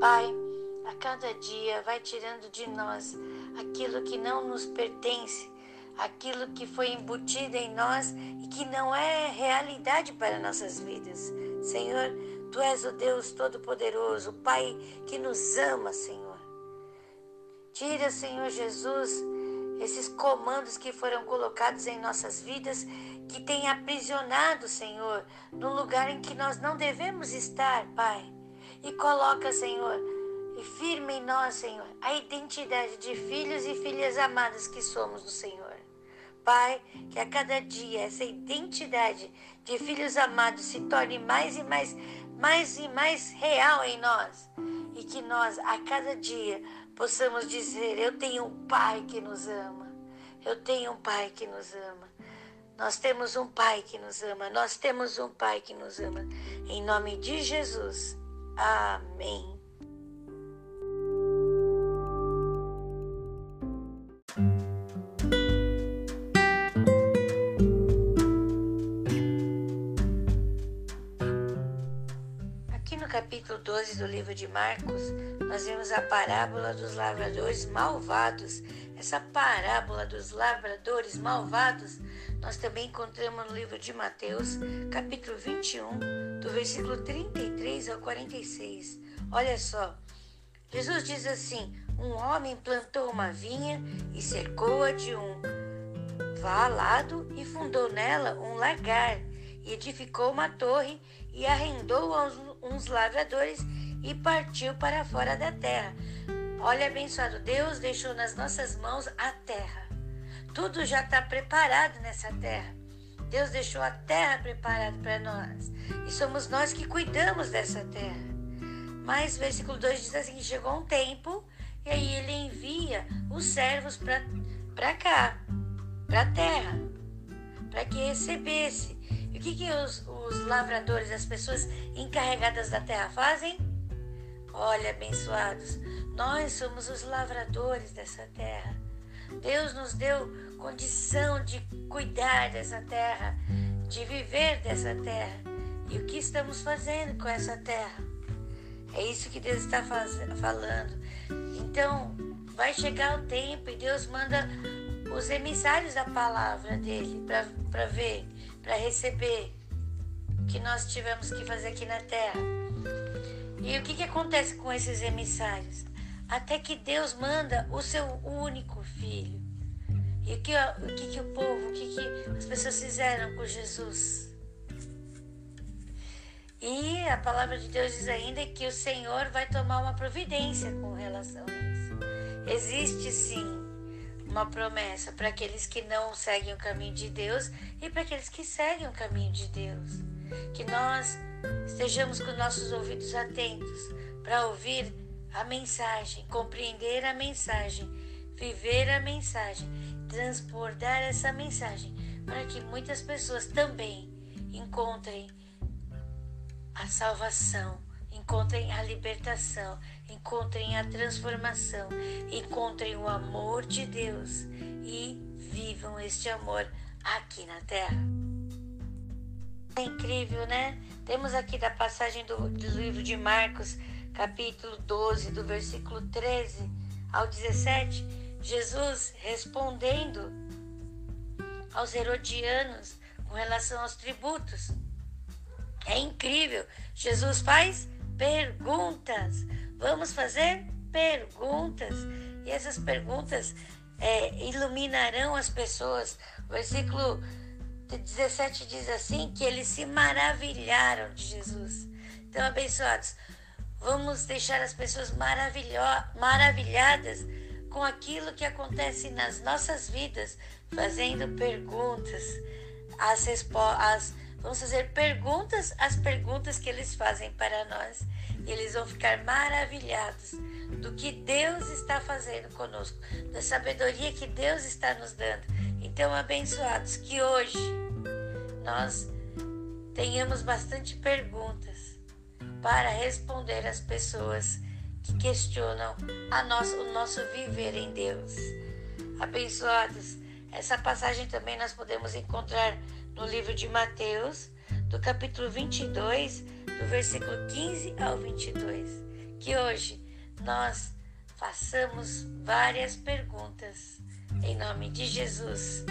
Pai, a cada dia vai tirando de nós aquilo que não nos pertence, aquilo que foi embutido em nós e que não é realidade para nossas vidas. Senhor, Tu és o Deus Todo-Poderoso, o Pai que nos ama, Senhor. Tira, Senhor Jesus, esses comandos que foram colocados em nossas vidas, que tem aprisionado, Senhor, no lugar em que nós não devemos estar, Pai. E coloca, Senhor, e firme em nós, Senhor, a identidade de filhos e filhas amadas que somos do Senhor. Pai, que a cada dia essa identidade de filhos amados se torne mais e mais, mais e mais real em nós. E que nós, a cada dia, possamos dizer: Eu tenho um Pai que nos ama. Eu tenho um Pai que nos ama. Nós temos um Pai que nos ama. Nós temos um Pai que nos ama. Em nome de Jesus. Amém. capítulo 12 do livro de Marcos, nós vemos a parábola dos lavradores malvados. Essa parábola dos lavradores malvados nós também encontramos no livro de Mateus, capítulo 21, do versículo 33 ao 46. Olha só, Jesus diz assim: Um homem plantou uma vinha e cercou-a de um valado e fundou nela um lagar e edificou uma torre e arrendou aos uns lavradores e partiu para fora da terra. Olha, abençoado, Deus deixou nas nossas mãos a terra. Tudo já está preparado nessa terra. Deus deixou a terra preparada para nós. E somos nós que cuidamos dessa terra. Mas o versículo 2 diz assim: chegou um tempo, e aí ele envia os servos para cá, para a terra, para que recebesse. E o que, que os, os lavradores, as pessoas encarregadas da terra fazem? Olha, abençoados, nós somos os lavradores dessa terra. Deus nos deu condição de cuidar dessa terra, de viver dessa terra. E o que estamos fazendo com essa terra? É isso que Deus está faz, falando. Então, vai chegar o tempo e Deus manda os emissários da palavra dele para ver, para receber que nós tivemos que fazer aqui na terra. E o que, que acontece com esses emissários? Até que Deus manda o seu único filho. E o que o, que, que o povo, o que, que as pessoas fizeram com Jesus? E a palavra de Deus diz ainda que o Senhor vai tomar uma providência com relação a isso. Existe sim uma promessa para aqueles que não seguem o caminho de Deus e para aqueles que seguem o caminho de Deus que nós estejamos com nossos ouvidos atentos para ouvir a mensagem, compreender a mensagem, viver a mensagem, transportar essa mensagem, para que muitas pessoas também encontrem a salvação, encontrem a libertação, encontrem a transformação, encontrem o amor de Deus e vivam este amor aqui na terra. É incrível, né? Temos aqui da passagem do, do livro de Marcos, capítulo 12, do versículo 13 ao 17, Jesus respondendo aos herodianos com relação aos tributos. É incrível. Jesus faz perguntas. Vamos fazer perguntas. E essas perguntas é, iluminarão as pessoas. O versículo 17 diz assim que eles se maravilharam de Jesus. Então, abençoados, vamos deixar as pessoas maravilhadas com aquilo que acontece nas nossas vidas, fazendo perguntas. As, vamos fazer perguntas às perguntas que eles fazem para nós. E eles vão ficar maravilhados do que Deus está fazendo conosco, da sabedoria que Deus está nos dando. Então, abençoados, que hoje nós tenhamos bastante perguntas para responder às pessoas que questionam a nosso, o nosso viver em Deus. Abençoados, essa passagem também nós podemos encontrar no livro de Mateus, do capítulo 22, do versículo 15 ao 22, que hoje nós façamos várias perguntas em nome de Jesus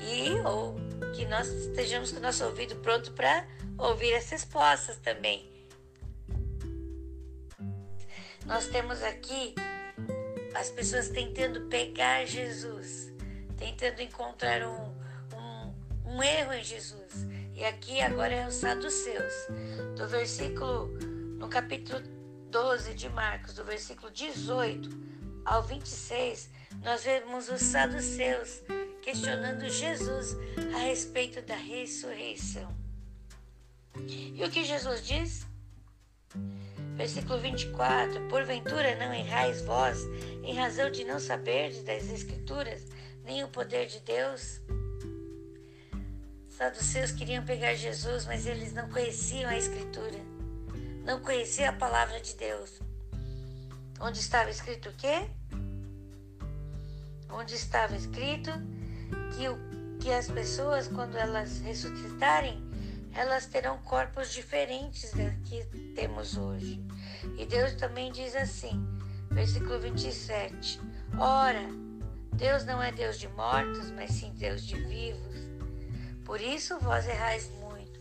e ou que nós estejamos com o nosso ouvido pronto para ouvir as respostas também. Nós temos aqui as pessoas tentando pegar Jesus, tentando encontrar um, um, um erro em Jesus. E aqui agora é os saduceus. Do versículo, no capítulo 12 de Marcos, do versículo 18 ao 26, nós vemos os saduceus questionando Jesus a respeito da ressurreição. E o que Jesus diz? Versículo 24: Porventura não errais vós, em razão de não saberdes das Escrituras, nem o poder de Deus? Saduceus queriam pegar Jesus, mas eles não conheciam a Escritura, não conheciam a palavra de Deus. Onde estava escrito o quê? Onde estava escrito que, o, que as pessoas, quando elas ressuscitarem, elas terão corpos diferentes do que temos hoje. E Deus também diz assim, versículo 27, Ora, Deus não é Deus de mortos, mas sim Deus de vivos. Por isso vós errais muito.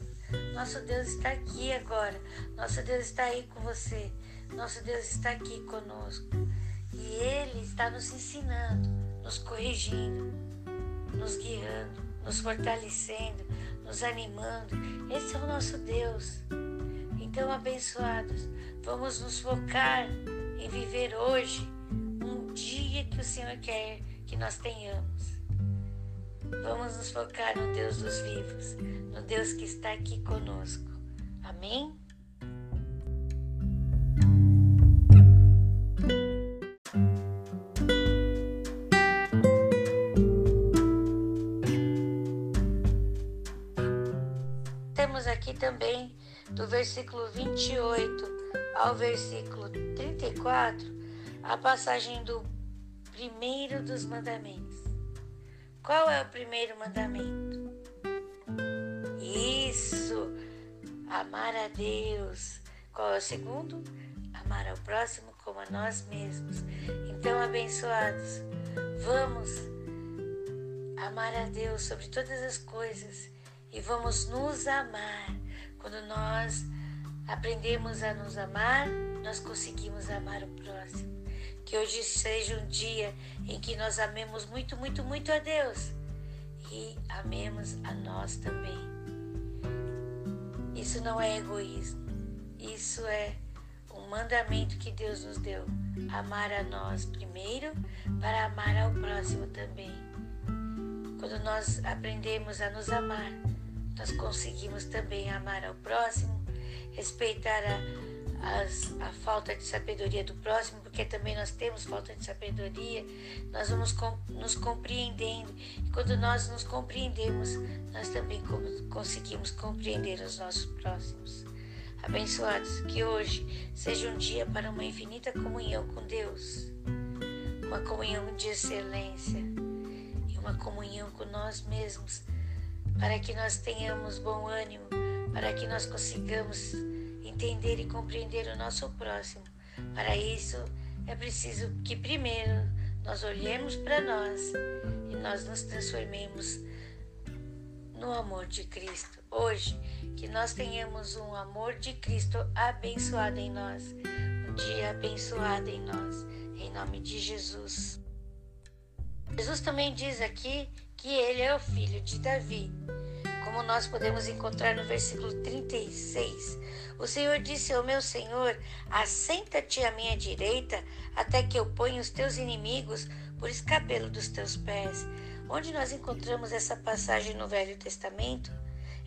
Nosso Deus está aqui agora. Nosso Deus está aí com você. Nosso Deus está aqui conosco. E Ele está nos ensinando, nos corrigindo, nos guiando, nos fortalecendo, nos animando. Esse é o nosso Deus. Então, abençoados, vamos nos focar em viver hoje um dia que o Senhor quer que nós tenhamos. Vamos nos focar no Deus dos vivos, no Deus que está aqui conosco. Amém? Do versículo 28 ao versículo 34 a passagem do primeiro dos mandamentos. Qual é o primeiro mandamento? Isso, amar a Deus. Qual é o segundo? Amar ao próximo como a nós mesmos. Então, abençoados, vamos amar a Deus sobre todas as coisas e vamos nos amar. Quando nós aprendemos a nos amar, nós conseguimos amar o próximo. Que hoje seja um dia em que nós amemos muito, muito, muito a Deus e amemos a nós também. Isso não é egoísmo, isso é um mandamento que Deus nos deu. Amar a nós primeiro para amar ao próximo também. Quando nós aprendemos a nos amar, nós conseguimos também amar ao próximo, respeitar a as, a falta de sabedoria do próximo, porque também nós temos falta de sabedoria, nós vamos com, nos compreendendo. E quando nós nos compreendemos, nós também conseguimos compreender os nossos próximos. Abençoados, que hoje seja um dia para uma infinita comunhão com Deus, uma comunhão de excelência e uma comunhão com nós mesmos, para que nós tenhamos bom ânimo, para que nós consigamos entender e compreender o nosso próximo. Para isso, é preciso que primeiro nós olhemos para nós e nós nos transformemos no amor de Cristo. Hoje, que nós tenhamos um amor de Cristo abençoado em nós, um dia abençoado em nós, em nome de Jesus. Jesus também diz aqui que ele é o filho de Davi como nós podemos encontrar no versículo 36. O Senhor disse ao meu Senhor: Assenta-te à minha direita, até que eu ponha os teus inimigos por escabelo dos teus pés. Onde nós encontramos essa passagem no Velho Testamento?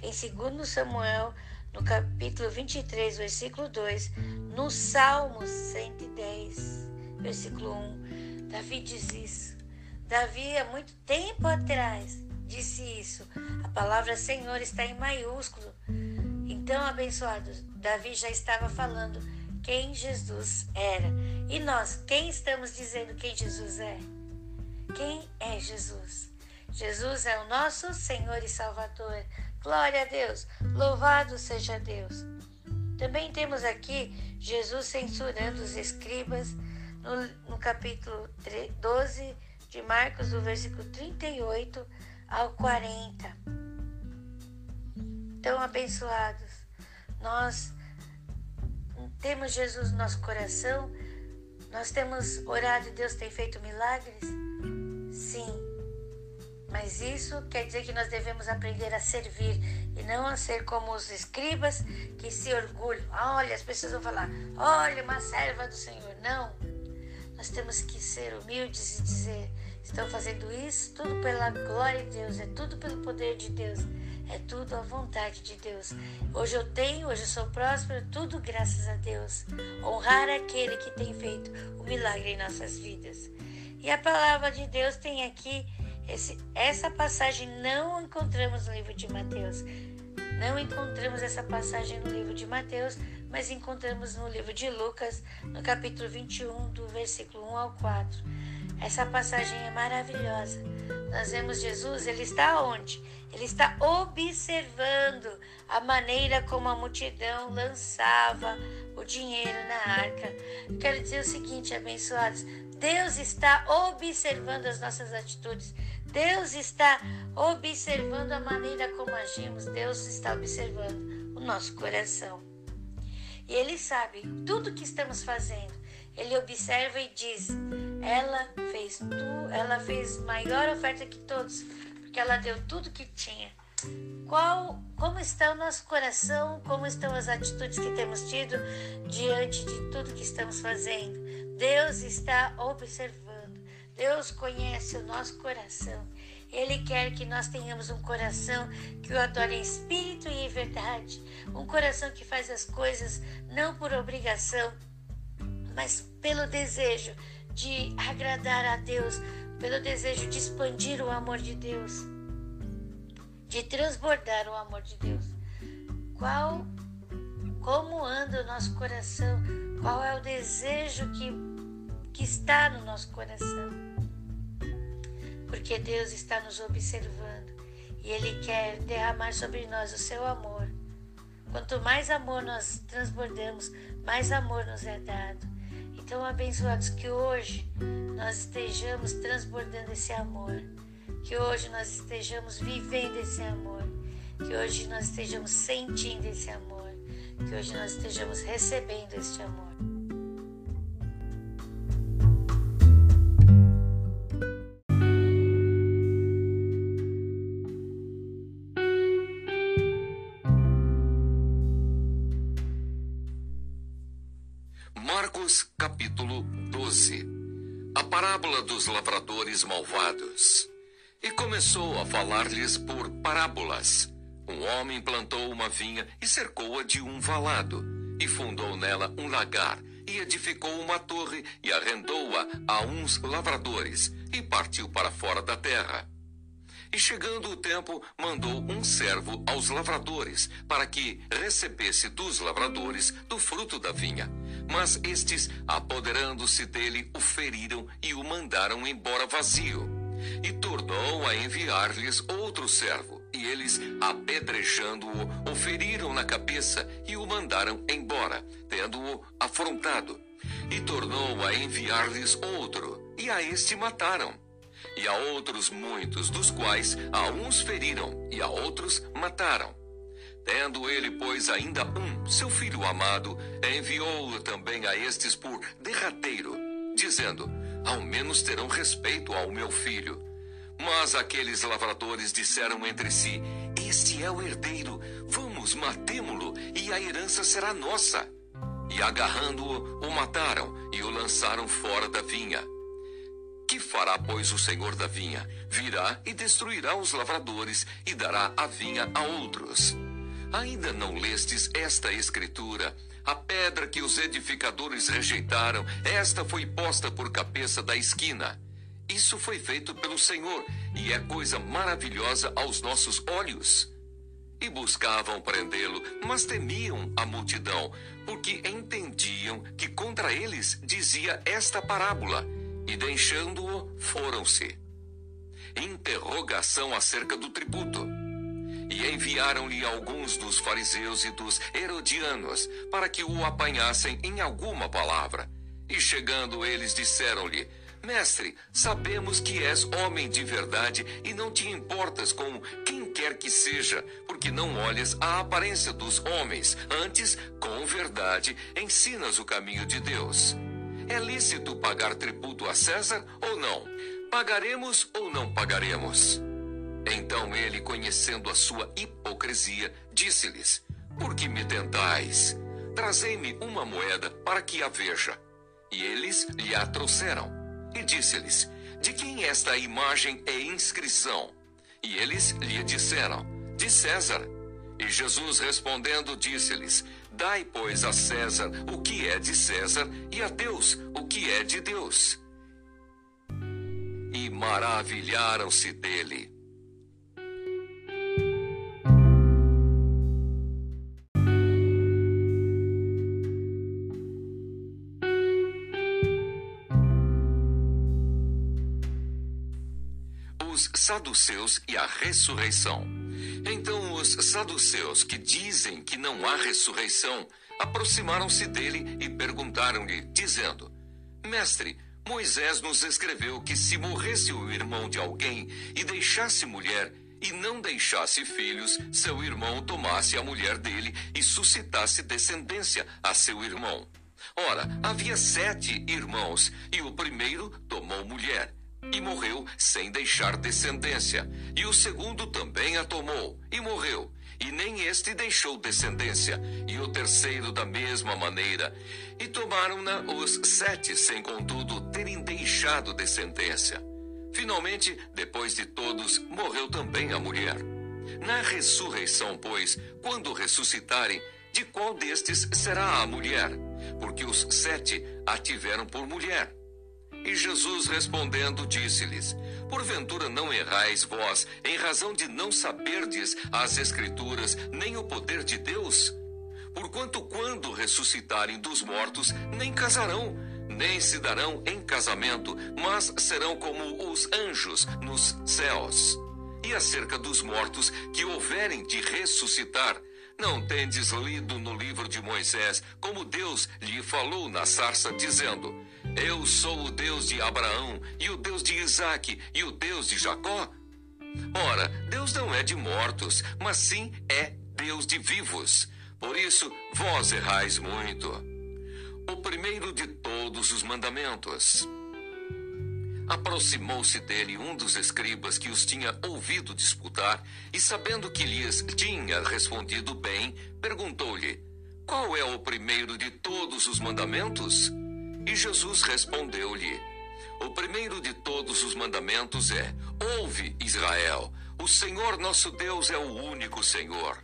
Em 2 Samuel, no capítulo 23, versículo 2, no Salmo 110, versículo 1. Davi diz isso. Davi, há muito tempo atrás, disse isso. A palavra Senhor está em maiúsculo. Então, abençoados, Davi já estava falando quem Jesus era. E nós, quem estamos dizendo quem Jesus é? Quem é Jesus? Jesus é o nosso Senhor e Salvador. Glória a Deus. Louvado seja Deus. Também temos aqui Jesus censurando os escribas no, no capítulo 12 de Marcos, do versículo 38 ao 40. Tão abençoados. Nós temos Jesus no nosso coração, nós temos orado e Deus tem feito milagres? Sim. Mas isso quer dizer que nós devemos aprender a servir e não a ser como os escribas que se orgulham. Olha, as pessoas vão falar: olha, uma serva do Senhor. Não. Nós temos que ser humildes e dizer: estão fazendo isso tudo pela glória de Deus, é tudo pelo poder de Deus, é tudo a vontade de Deus. Hoje eu tenho, hoje eu sou próspero, tudo graças a Deus. Honrar aquele que tem feito o milagre em nossas vidas. E a palavra de Deus tem aqui esse, essa passagem não encontramos no livro de Mateus. Não encontramos essa passagem no livro de Mateus, mas encontramos no livro de Lucas, no capítulo 21, do versículo 1 ao 4. Essa passagem é maravilhosa. Nós vemos Jesus, ele está onde? Ele está observando a maneira como a multidão lançava o dinheiro na arca. Quero dizer o seguinte, abençoados: Deus está observando as nossas atitudes. Deus está observando a maneira como agimos, Deus está observando o nosso coração. E Ele sabe tudo que estamos fazendo. Ele observa e diz: ela fez tu, ela fez maior oferta que todos, porque ela deu tudo que tinha. Qual, como está o nosso coração? Como estão as atitudes que temos tido diante de tudo que estamos fazendo? Deus está observando. Deus conhece o nosso coração. Ele quer que nós tenhamos um coração que o adore em espírito e em verdade. Um coração que faz as coisas não por obrigação, mas pelo desejo de agradar a Deus, pelo desejo de expandir o amor de Deus, de transbordar o amor de Deus. Qual, como anda o nosso coração? Qual é o desejo que, que está no nosso coração? porque Deus está nos observando e Ele quer derramar sobre nós o seu amor. Quanto mais amor nós transbordamos, mais amor nos é dado. Então, abençoados, que hoje nós estejamos transbordando esse amor, que hoje nós estejamos vivendo esse amor, que hoje nós estejamos sentindo esse amor, que hoje nós estejamos recebendo este amor. Dos lavradores malvados. E começou a falar-lhes por parábolas. Um homem plantou uma vinha e cercou-a de um valado, e fundou nela um lagar, e edificou uma torre e arrendou-a a uns lavradores, e partiu para fora da terra. E chegando o tempo, mandou um servo aos lavradores, para que recebesse dos lavradores do fruto da vinha. Mas estes, apoderando-se dele, o feriram e o mandaram embora vazio. E tornou a enviar-lhes outro servo. E eles, apedrejando-o, o feriram na cabeça e o mandaram embora, tendo-o afrontado. E tornou a enviar-lhes outro, e a este mataram. E a outros muitos, dos quais a uns feriram e a outros mataram. Tendo ele, pois, ainda um, seu filho amado, enviou-o também a estes por derradeiro, dizendo: Ao menos terão respeito ao meu filho. Mas aqueles lavradores disseram entre si: Este é o herdeiro, vamos, matemo-lo, e a herança será nossa. E agarrando-o, o mataram e o lançaram fora da vinha. Que fará, pois, o senhor da vinha? Virá e destruirá os lavradores e dará a vinha a outros. Ainda não lestes esta escritura? A pedra que os edificadores rejeitaram, esta foi posta por cabeça da esquina. Isso foi feito pelo Senhor e é coisa maravilhosa aos nossos olhos. E buscavam prendê-lo, mas temiam a multidão, porque entendiam que contra eles dizia esta parábola, e deixando-o, foram-se. Interrogação acerca do tributo. E enviaram-lhe alguns dos fariseus e dos herodianos, para que o apanhassem em alguma palavra. E chegando eles disseram-lhe: Mestre, sabemos que és homem de verdade e não te importas com quem quer que seja, porque não olhas a aparência dos homens, antes, com verdade, ensinas o caminho de Deus. É lícito pagar tributo a César ou não? Pagaremos ou não pagaremos? Então ele, conhecendo a sua hipocrisia, disse-lhes: Por que me tentais? Trazei-me uma moeda para que a veja. E eles lhe a trouxeram. E disse-lhes: De quem esta imagem é inscrição? E eles lhe disseram: De César. E Jesus respondendo disse-lhes: Dai, pois, a César o que é de César e a Deus o que é de Deus. E maravilharam-se dele. os saduceus e a ressurreição. Então os saduceus, que dizem que não há ressurreição, aproximaram-se dele e perguntaram-lhe, dizendo: Mestre, Moisés nos escreveu que se morresse o irmão de alguém e deixasse mulher, e não deixasse filhos, seu irmão tomasse a mulher dele e suscitasse descendência a seu irmão. Ora, havia sete irmãos, e o primeiro tomou mulher e morreu sem deixar descendência. E o segundo também a tomou e morreu, e nem este deixou descendência. E o terceiro da mesma maneira. E tomaram-na os sete, sem contudo terem deixado descendência. Finalmente, depois de todos, morreu também a mulher. Na ressurreição, pois, quando ressuscitarem, de qual destes será a mulher? Porque os sete a tiveram por mulher. E Jesus respondendo disse-lhes: Porventura não errais vós, em razão de não saberdes as Escrituras, nem o poder de Deus? Porquanto, quando ressuscitarem dos mortos, nem casarão, nem se darão em casamento, mas serão como os anjos nos céus. E acerca dos mortos que houverem de ressuscitar, não tendes lido no livro de Moisés como Deus lhe falou na sarça, dizendo: Eu sou o Deus de Abraão, e o Deus de Isaque, e o Deus de Jacó? Ora, Deus não é de mortos, mas sim é Deus de vivos. Por isso, vós errais muito. O primeiro de todos os mandamentos. Aproximou-se dele um dos escribas que os tinha ouvido disputar, e sabendo que lhes tinha respondido bem, perguntou-lhe: Qual é o primeiro de todos os mandamentos? E Jesus respondeu-lhe: O primeiro de todos os mandamentos é: Ouve, Israel, o Senhor nosso Deus é o único Senhor.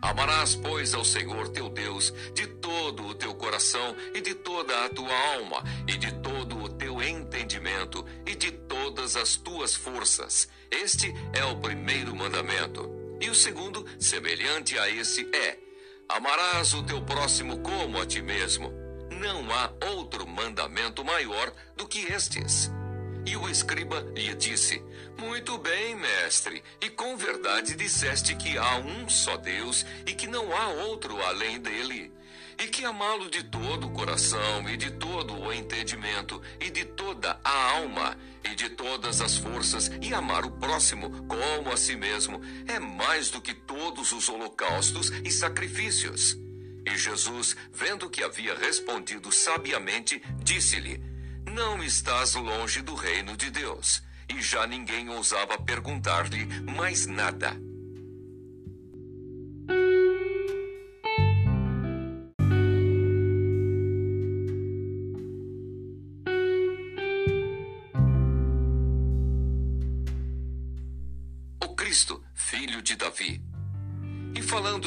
Amarás, pois, ao Senhor teu Deus de todo o teu coração e de toda a tua alma e de todo o teu entendimento e de todas as tuas forças. Este é o primeiro mandamento. E o segundo, semelhante a esse, é: Amarás o teu próximo como a ti mesmo. Não há outro mandamento maior do que estes. E o escriba lhe disse: Muito bem, mestre, e com verdade disseste que há um só Deus e que não há outro além dele. E que amá-lo de todo o coração, e de todo o entendimento, e de toda a alma, e de todas as forças, e amar o próximo como a si mesmo, é mais do que todos os holocaustos e sacrifícios. E Jesus, vendo que havia respondido sabiamente, disse-lhe: não estás longe do reino de Deus. E já ninguém ousava perguntar-lhe mais nada.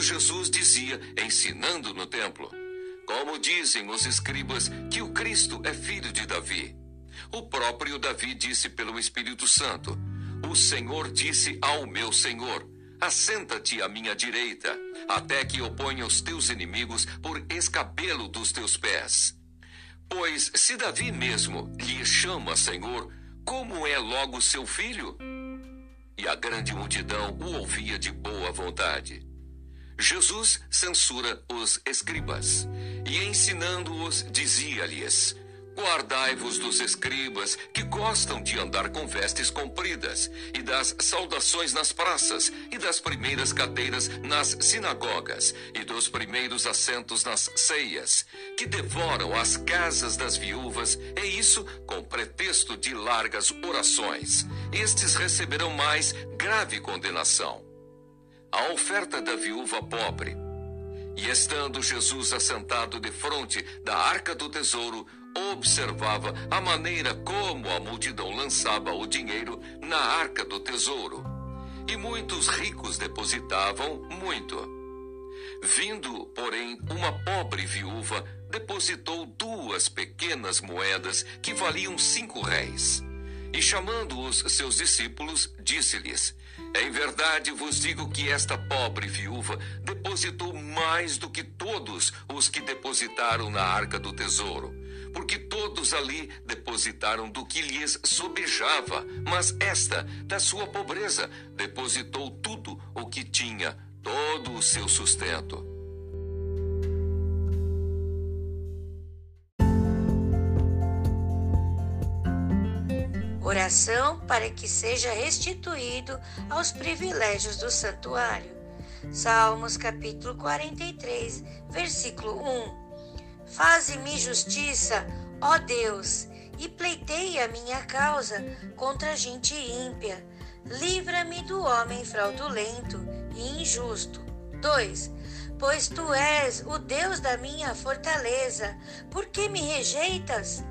Falando Jesus dizia, ensinando no templo: como dizem os escribas que o Cristo é filho de Davi. O próprio Davi disse pelo Espírito Santo: O Senhor disse ao meu Senhor: Assenta-te à minha direita, até que eu ponha os teus inimigos por escabelo dos teus pés. Pois se Davi mesmo lhe chama Senhor, como é logo seu filho? e a grande multidão o ouvia de boa vontade. Jesus censura os escribas e, ensinando-os, dizia-lhes: Guardai-vos dos escribas que gostam de andar com vestes compridas, e das saudações nas praças, e das primeiras cadeiras nas sinagogas, e dos primeiros assentos nas ceias, que devoram as casas das viúvas, e isso com pretexto de largas orações. Estes receberão mais grave condenação. A oferta da viúva pobre. E estando Jesus assentado de frente da arca do tesouro, observava a maneira como a multidão lançava o dinheiro na arca do tesouro. E muitos ricos depositavam muito. Vindo, porém, uma pobre viúva depositou duas pequenas moedas que valiam cinco réis. E chamando os seus discípulos, disse-lhes: Em verdade vos digo que esta pobre viúva depositou mais do que todos os que depositaram na arca do tesouro porque todos ali depositaram do que lhes sobejava, mas esta, da sua pobreza, depositou tudo o que tinha, todo o seu sustento. Oração para que seja restituído aos privilégios do santuário. Salmos capítulo 43, versículo 1. Faze-me justiça, ó Deus, e pleiteia a minha causa contra a gente ímpia. Livra-me do homem fraudulento e injusto. 2. Pois tu és o Deus da minha fortaleza. Por que me rejeitas?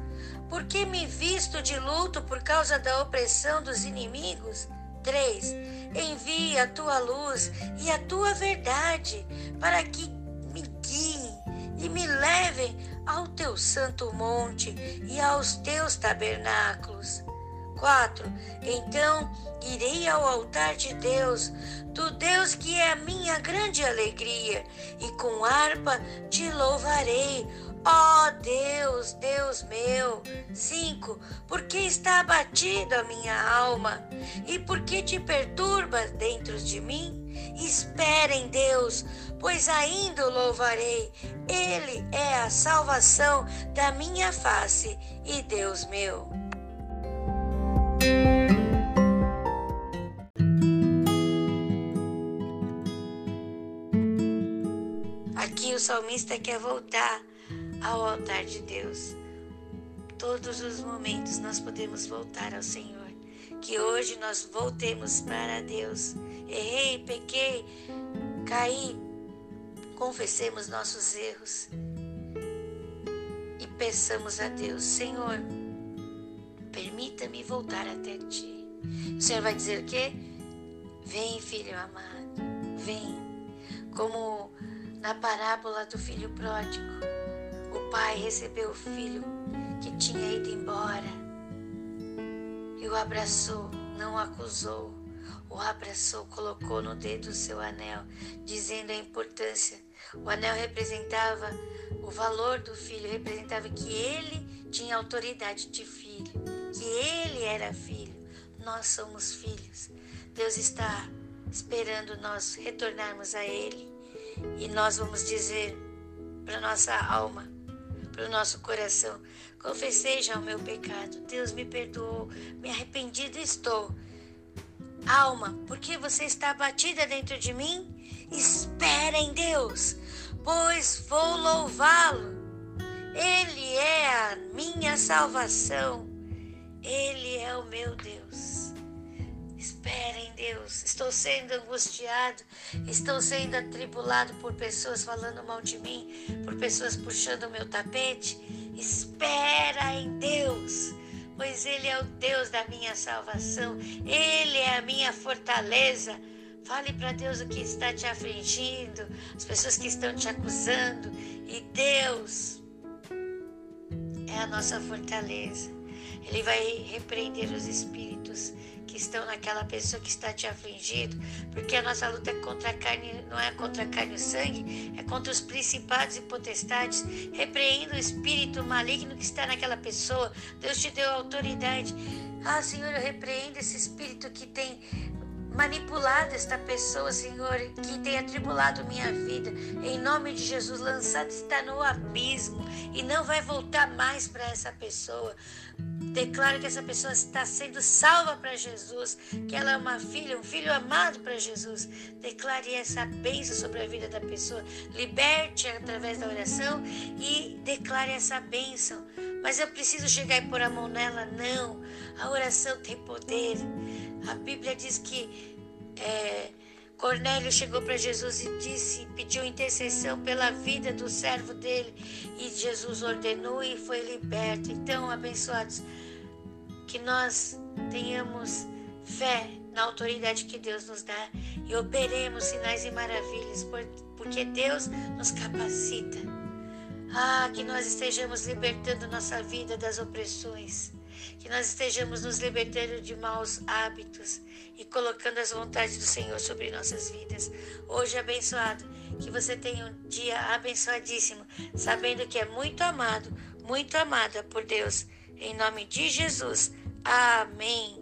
Por que me visto de luto por causa da opressão dos inimigos? 3. Envia a tua luz e a tua verdade para que me guiem e me levem ao teu santo monte e aos teus tabernáculos. 4. Então irei ao altar de Deus, do Deus que é a minha grande alegria, e com harpa te louvarei, ó Deus, Deus meu. 5. Porque está abatida a minha alma, e porque te perturbas dentro de mim? Espere em Deus, pois ainda o louvarei. Ele é a salvação da minha face e Deus meu. Aqui o salmista quer voltar ao altar de Deus. Todos os momentos nós podemos voltar ao Senhor. Que hoje nós voltemos para Deus. Errei, pequei, caí, confessemos nossos erros e peçamos a Deus, Senhor, permita-me voltar até ti. O Senhor vai dizer o quê? Vem, filho amado, vem. Como na parábola do filho pródigo, o pai recebeu o filho que tinha ido embora e o abraçou, não o acusou. O abraçou, colocou no dedo o seu anel, dizendo a importância o anel representava o valor do filho, representava que ele tinha autoridade de filho, que ele era filho. Nós somos filhos. Deus está esperando nós retornarmos a Ele e nós vamos dizer para nossa alma, para o nosso coração: confessei já o meu pecado, Deus me perdoou, me arrependido estou. Alma, porque você está abatida dentro de mim? Espera em Deus, pois vou louvá-lo. Ele é a minha salvação. Ele é o meu Deus. Espera em Deus. Estou sendo angustiado, estou sendo atribulado por pessoas falando mal de mim, por pessoas puxando o meu tapete. Espera em Deus pois Ele é o Deus da minha salvação, Ele é a minha fortaleza. Fale para Deus o que está te afligindo, as pessoas que estão te acusando, e Deus é a nossa fortaleza. Ele vai repreender os espíritos que estão naquela pessoa que está te afligindo, porque a nossa luta é contra a carne, não é contra a carne e o sangue, é contra os principados e potestades. Repreenda o espírito maligno que está naquela pessoa. Deus te deu autoridade. Ah, Senhor, eu repreendo esse espírito que tem manipulado esta pessoa, Senhor, que tem atribulado minha vida. Em nome de Jesus, lançado está no abismo e não vai voltar mais para essa pessoa. Declaro que essa pessoa está sendo salva para Jesus, que ela é uma filha, um filho amado para Jesus. Declare essa bênção sobre a vida da pessoa. Liberte através da oração e declare essa bênção. Mas eu preciso chegar e pôr a mão nela? Não. A oração tem poder. A Bíblia diz que é, Cornélio chegou para Jesus e disse, pediu intercessão pela vida do servo dele, e Jesus ordenou e foi liberto. Então, abençoados, que nós tenhamos fé na autoridade que Deus nos dá e operemos sinais e maravilhas, porque Deus nos capacita. Ah, que nós estejamos libertando nossa vida das opressões que nós estejamos nos libertando de maus hábitos e colocando as vontades do Senhor sobre nossas vidas. Hoje abençoado, que você tenha um dia abençoadíssimo, sabendo que é muito amado, muito amada por Deus. Em nome de Jesus. Amém.